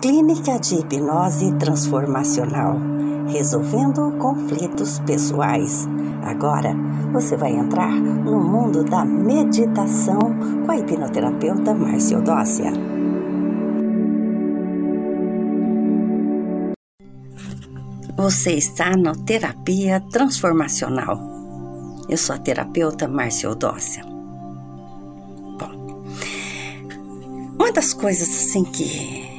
Clínica de Hipnose Transformacional, resolvendo conflitos pessoais. Agora você vai entrar no mundo da meditação com a hipnoterapeuta Márcia Odócia. Você está na Terapia Transformacional. Eu sou a terapeuta Márcia Odócia. Bom, uma das coisas assim que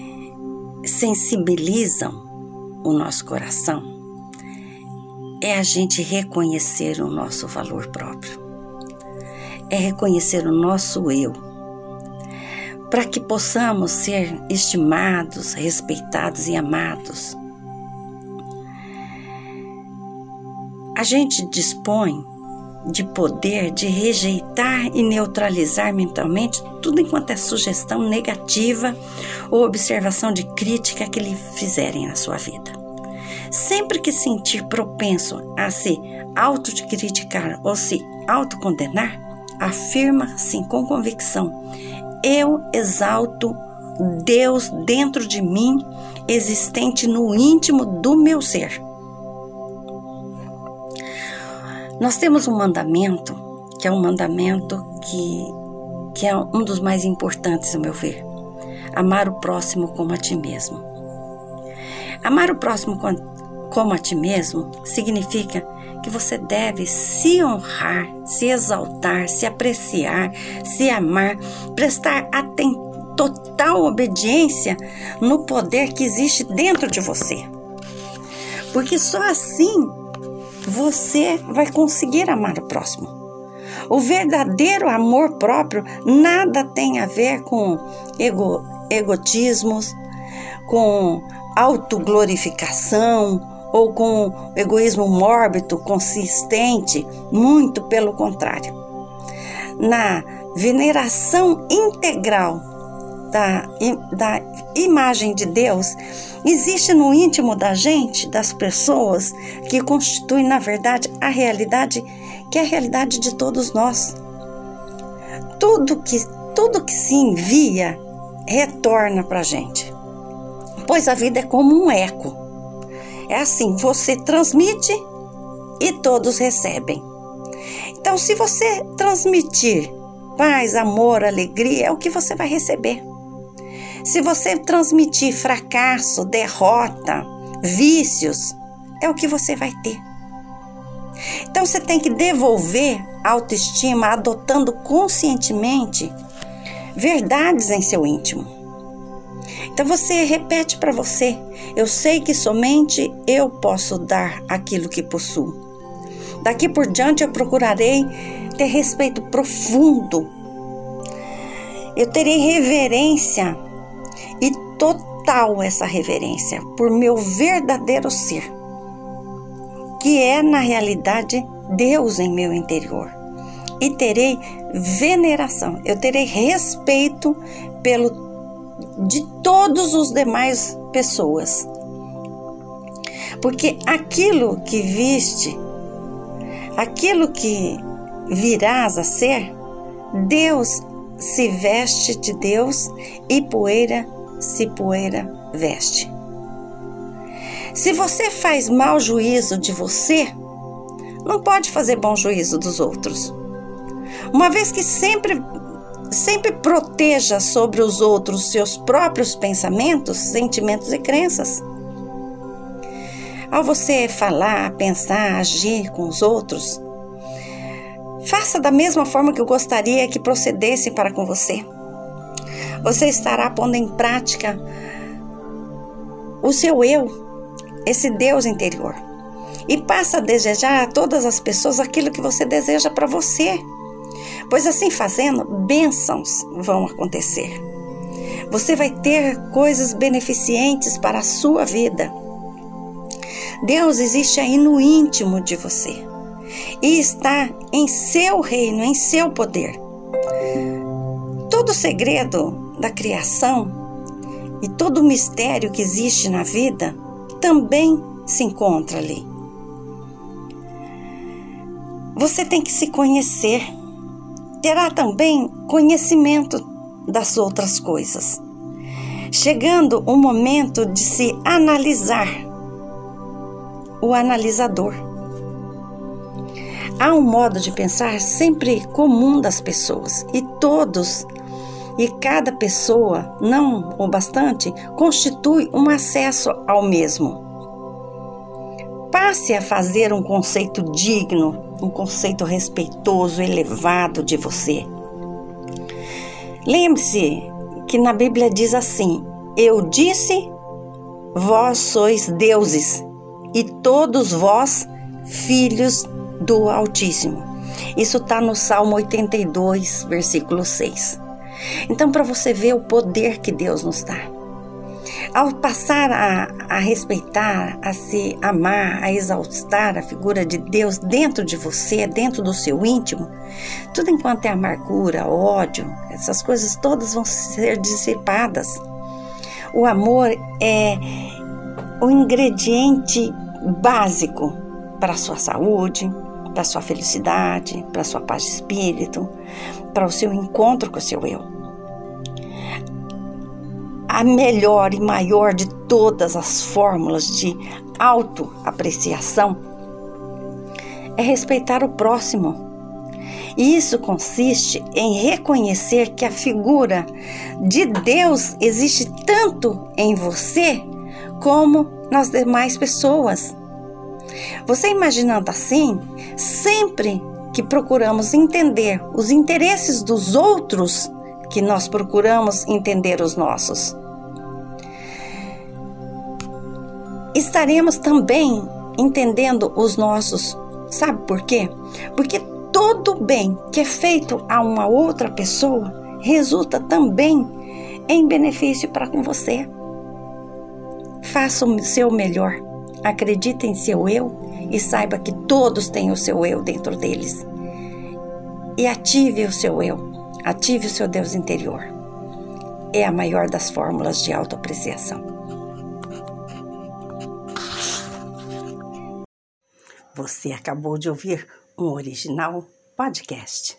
sensibilizam o nosso coração é a gente reconhecer o nosso valor próprio, é reconhecer o nosso eu, para que possamos ser estimados, respeitados e amados. A gente dispõe de poder de rejeitar e neutralizar mentalmente tudo enquanto é sugestão negativa ou observação de crítica que lhe fizerem na sua vida. Sempre que sentir propenso a se autocriticar ou se autocondenar, afirma assim com convicção: Eu exalto Deus dentro de mim, existente no íntimo do meu ser. Nós temos um mandamento, que é um mandamento que, que é um dos mais importantes, ao meu ver. Amar o próximo como a ti mesmo. Amar o próximo como a ti mesmo significa que você deve se honrar, se exaltar, se apreciar, se amar, prestar total obediência no poder que existe dentro de você. Porque só assim você vai conseguir amar o próximo. O verdadeiro amor próprio nada tem a ver com ego, egotismos, com autoglorificação ou com egoísmo mórbido, consistente, muito pelo contrário. Na veneração integral da, da imagem de Deus existe no íntimo da gente, das pessoas, que constitui, na verdade, a realidade que é a realidade de todos nós. Tudo que, tudo que se envia retorna para a gente, pois a vida é como um eco. É assim, você transmite e todos recebem. Então, se você transmitir paz, amor, alegria, é o que você vai receber. Se você transmitir fracasso, derrota, vícios, é o que você vai ter. Então você tem que devolver a autoestima adotando conscientemente verdades em seu íntimo. Então você repete para você: eu sei que somente eu posso dar aquilo que possuo. Daqui por diante eu procurarei ter respeito profundo. Eu terei reverência e total essa reverência por meu verdadeiro ser, que é na realidade Deus em meu interior. E terei veneração, eu terei respeito pelo de todos os demais pessoas. Porque aquilo que viste, aquilo que virás a ser, Deus se veste de Deus e poeira se poeira veste. Se você faz mau juízo de você, não pode fazer bom juízo dos outros. Uma vez que sempre sempre proteja sobre os outros seus próprios pensamentos, sentimentos e crenças. Ao você falar, pensar, agir com os outros, faça da mesma forma que eu gostaria que procedessem para com você você estará pondo em prática o seu eu, esse Deus interior. E passa a desejar a todas as pessoas aquilo que você deseja para você. Pois assim fazendo, bênçãos vão acontecer. Você vai ter coisas beneficentes para a sua vida. Deus existe aí no íntimo de você e está em seu reino, em seu poder. Todo segredo da criação e todo mistério que existe na vida também se encontra ali. Você tem que se conhecer, terá também conhecimento das outras coisas. chegando o momento de se analisar. O analisador. Há um modo de pensar sempre comum das pessoas e todos e cada pessoa, não o bastante, constitui um acesso ao mesmo. Passe a fazer um conceito digno, um conceito respeitoso, elevado de você. Lembre-se que na Bíblia diz assim: Eu disse, vós sois deuses, e todos vós filhos do Altíssimo. Isso está no Salmo 82, versículo 6. Então, para você ver o poder que Deus nos dá. Ao passar a, a, respeitar, a se amar, a exaltar a figura de Deus dentro de você, dentro do seu íntimo, tudo enquanto é amargura, ódio, essas coisas todas vão ser dissipadas. O amor é o ingrediente básico para a sua saúde, para sua felicidade, para sua paz de espírito, para o seu encontro com o seu eu. A melhor e maior de todas as fórmulas de autoapreciação é respeitar o próximo. E isso consiste em reconhecer que a figura de Deus existe tanto em você como nas demais pessoas. Você imaginando assim, sempre que procuramos entender os interesses dos outros, que nós procuramos entender os nossos. Estaremos também entendendo os nossos. Sabe por quê? Porque todo bem que é feito a uma outra pessoa resulta também em benefício para com você. Faça o seu melhor. Acredite em seu eu e saiba que todos têm o seu eu dentro deles. E ative o seu eu, ative o seu Deus interior. É a maior das fórmulas de autoapreciação. Você acabou de ouvir um original podcast.